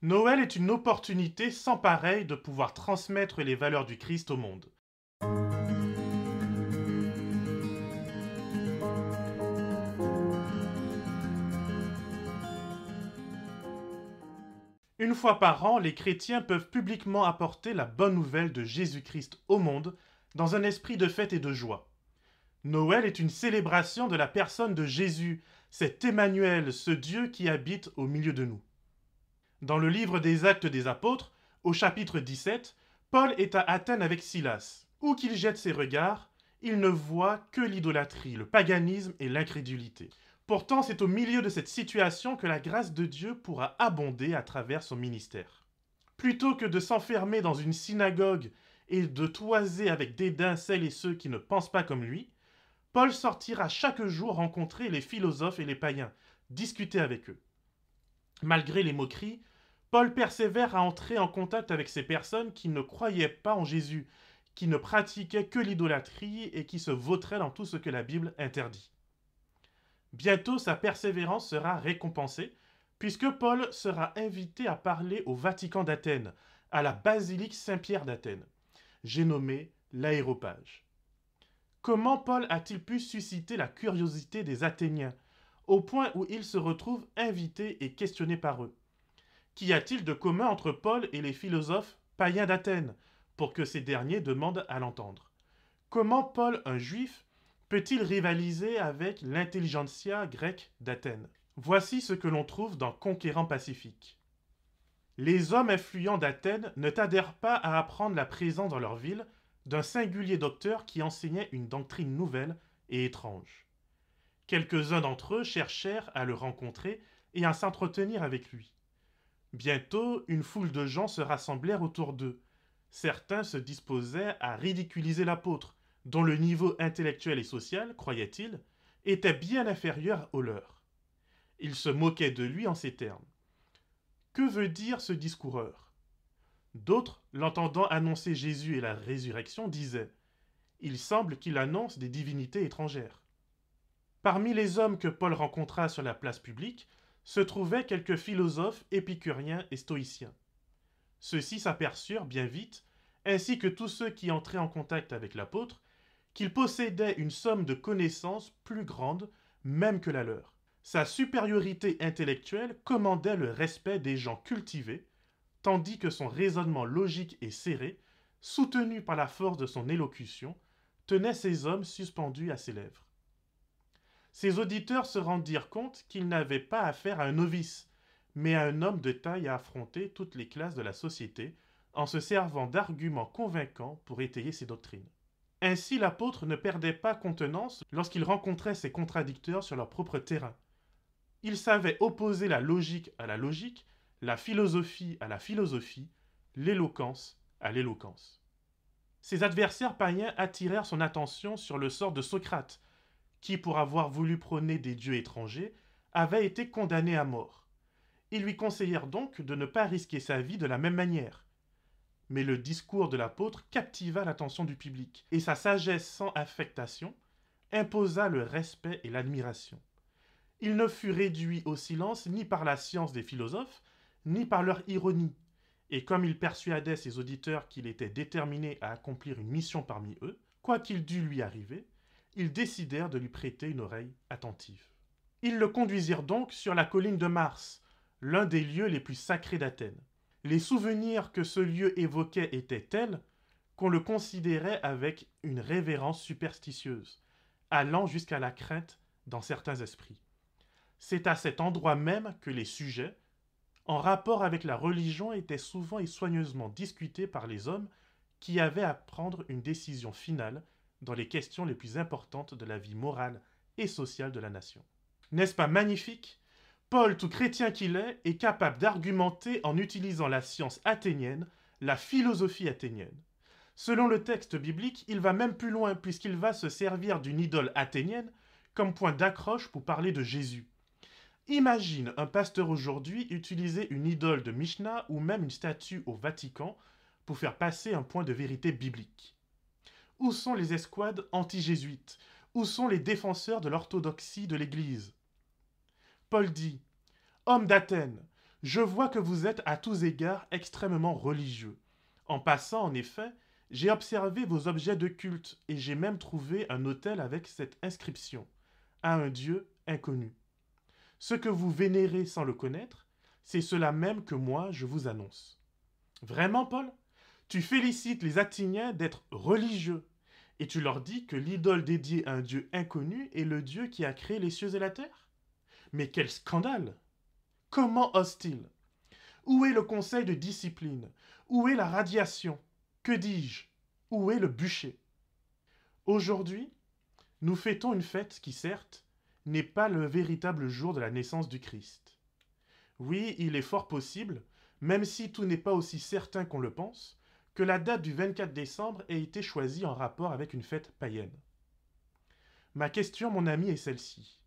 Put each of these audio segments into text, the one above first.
Noël est une opportunité sans pareille de pouvoir transmettre les valeurs du Christ au monde. Une fois par an, les chrétiens peuvent publiquement apporter la bonne nouvelle de Jésus-Christ au monde dans un esprit de fête et de joie. Noël est une célébration de la personne de Jésus, cet Emmanuel, ce Dieu qui habite au milieu de nous. Dans le livre des Actes des Apôtres, au chapitre 17, Paul est à Athènes avec Silas. Où qu'il jette ses regards, il ne voit que l'idolâtrie, le paganisme et l'incrédulité. Pourtant, c'est au milieu de cette situation que la grâce de Dieu pourra abonder à travers son ministère. Plutôt que de s'enfermer dans une synagogue et de toiser avec dédain celles et ceux qui ne pensent pas comme lui, Paul sortira chaque jour rencontrer les philosophes et les païens, discuter avec eux. Malgré les moqueries, Paul persévère à entrer en contact avec ces personnes qui ne croyaient pas en Jésus, qui ne pratiquaient que l'idolâtrie et qui se vautraient dans tout ce que la Bible interdit. Bientôt sa persévérance sera récompensée, puisque Paul sera invité à parler au Vatican d'Athènes, à la basilique Saint-Pierre d'Athènes. J'ai nommé l'aéropage. Comment Paul a-t-il pu susciter la curiosité des Athéniens, au point où il se retrouve invité et questionné par eux? Qu'y a-t-il de commun entre Paul et les philosophes païens d'Athènes, pour que ces derniers demandent à l'entendre? Comment Paul, un juif, peut-il rivaliser avec l'intelligentsia grecque d'Athènes? Voici ce que l'on trouve dans Conquérant Pacifique. Les hommes influents d'Athènes ne tardèrent pas à apprendre la présence dans leur ville d'un singulier docteur qui enseignait une doctrine nouvelle et étrange. Quelques-uns d'entre eux cherchèrent à le rencontrer et à s'entretenir avec lui. Bientôt, une foule de gens se rassemblèrent autour d'eux. Certains se disposaient à ridiculiser l'apôtre, dont le niveau intellectuel et social, croyait-il, était bien inférieur au leur. Ils se moquaient de lui en ces termes. Que veut dire ce discoureur? D'autres, l'entendant annoncer Jésus et la résurrection, disaient Il semble qu'il annonce des divinités étrangères. Parmi les hommes que Paul rencontra sur la place publique se trouvaient quelques philosophes épicuriens et stoïciens. Ceux-ci s'aperçurent bien vite, ainsi que tous ceux qui entraient en contact avec l'apôtre, qu'il possédait une somme de connaissances plus grande même que la leur. Sa supériorité intellectuelle commandait le respect des gens cultivés, tandis que son raisonnement logique et serré, soutenu par la force de son élocution, tenait ces hommes suspendus à ses lèvres. Ses auditeurs se rendirent compte qu'ils n'avaient pas affaire à un novice, mais à un homme de taille à affronter toutes les classes de la société, en se servant d'arguments convaincants pour étayer ses doctrines. Ainsi l'apôtre ne perdait pas contenance lorsqu'il rencontrait ses contradicteurs sur leur propre terrain. Il savait opposer la logique à la logique, la philosophie à la philosophie, l'éloquence à l'éloquence. Ses adversaires païens attirèrent son attention sur le sort de Socrate, qui, pour avoir voulu prôner des dieux étrangers, avait été condamné à mort. Ils lui conseillèrent donc de ne pas risquer sa vie de la même manière mais le discours de l'apôtre captiva l'attention du public, et sa sagesse sans affectation imposa le respect et l'admiration. Il ne fut réduit au silence ni par la science des philosophes, ni par leur ironie, et comme il persuadait ses auditeurs qu'il était déterminé à accomplir une mission parmi eux, quoi qu'il dût lui arriver, ils décidèrent de lui prêter une oreille attentive. Ils le conduisirent donc sur la colline de Mars, l'un des lieux les plus sacrés d'Athènes. Les souvenirs que ce lieu évoquait étaient tels qu'on le considérait avec une révérence superstitieuse, allant jusqu'à la crainte dans certains esprits. C'est à cet endroit même que les sujets, en rapport avec la religion, étaient souvent et soigneusement discutés par les hommes qui avaient à prendre une décision finale dans les questions les plus importantes de la vie morale et sociale de la nation. N'est-ce pas magnifique? Paul, tout chrétien qu'il est, est capable d'argumenter en utilisant la science athénienne, la philosophie athénienne. Selon le texte biblique, il va même plus loin puisqu'il va se servir d'une idole athénienne comme point d'accroche pour parler de Jésus. Imagine un pasteur aujourd'hui utiliser une idole de Mishnah ou même une statue au Vatican pour faire passer un point de vérité biblique. Où sont les escouades anti-jésuites? Où sont les défenseurs de l'orthodoxie de l'Église? Paul dit Homme d'Athènes, Je vois que vous êtes à tous égards extrêmement religieux. En passant, en effet, j'ai observé vos objets de culte et j'ai même trouvé un autel avec cette inscription à un Dieu inconnu. Ce que vous vénérez sans le connaître, c'est cela même que moi je vous annonce. Vraiment, Paul? Tu félicites les Athéniens d'être religieux et tu leur dis que l'idole dédiée à un Dieu inconnu est le Dieu qui a créé les cieux et la terre? Mais quel scandale! Comment ose-t-il? Où est le conseil de discipline? Où est la radiation? Que dis-je? Où est le bûcher? Aujourd'hui, nous fêtons une fête qui, certes, n'est pas le véritable jour de la naissance du Christ. Oui, il est fort possible, même si tout n'est pas aussi certain qu'on le pense, que la date du 24 décembre ait été choisie en rapport avec une fête païenne. Ma question, mon ami, est celle-ci.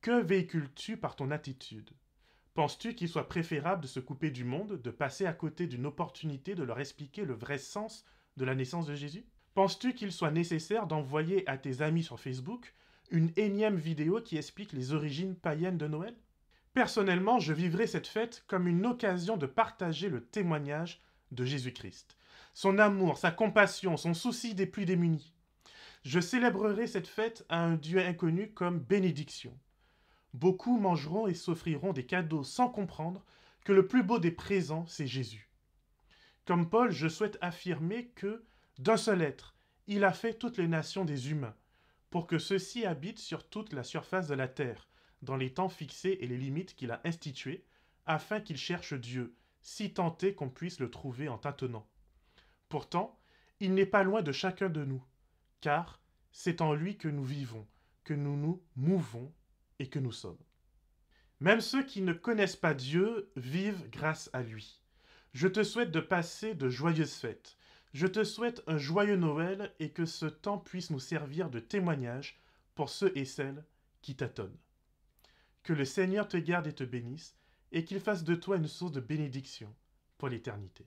Que véhicules-tu par ton attitude? Penses-tu qu'il soit préférable de se couper du monde, de passer à côté d'une opportunité de leur expliquer le vrai sens de la naissance de Jésus? Penses-tu qu'il soit nécessaire d'envoyer à tes amis sur Facebook une énième vidéo qui explique les origines païennes de Noël? Personnellement, je vivrai cette fête comme une occasion de partager le témoignage de Jésus-Christ, son amour, sa compassion, son souci des plus démunis. Je célébrerai cette fête à un Dieu inconnu comme bénédiction. Beaucoup mangeront et s'offriront des cadeaux sans comprendre que le plus beau des présents, c'est Jésus. Comme Paul, je souhaite affirmer que, d'un seul être, il a fait toutes les nations des humains, pour que ceux-ci habitent sur toute la surface de la terre, dans les temps fixés et les limites qu'il a institués, afin qu'ils cherchent Dieu, si tenté qu'on puisse le trouver en tâtonnant. Pourtant, il n'est pas loin de chacun de nous, car c'est en lui que nous vivons, que nous nous mouvons et que nous sommes. Même ceux qui ne connaissent pas Dieu vivent grâce à lui. Je te souhaite de passer de joyeuses fêtes. Je te souhaite un joyeux Noël et que ce temps puisse nous servir de témoignage pour ceux et celles qui t'attendent. Que le Seigneur te garde et te bénisse, et qu'il fasse de toi une source de bénédiction pour l'éternité.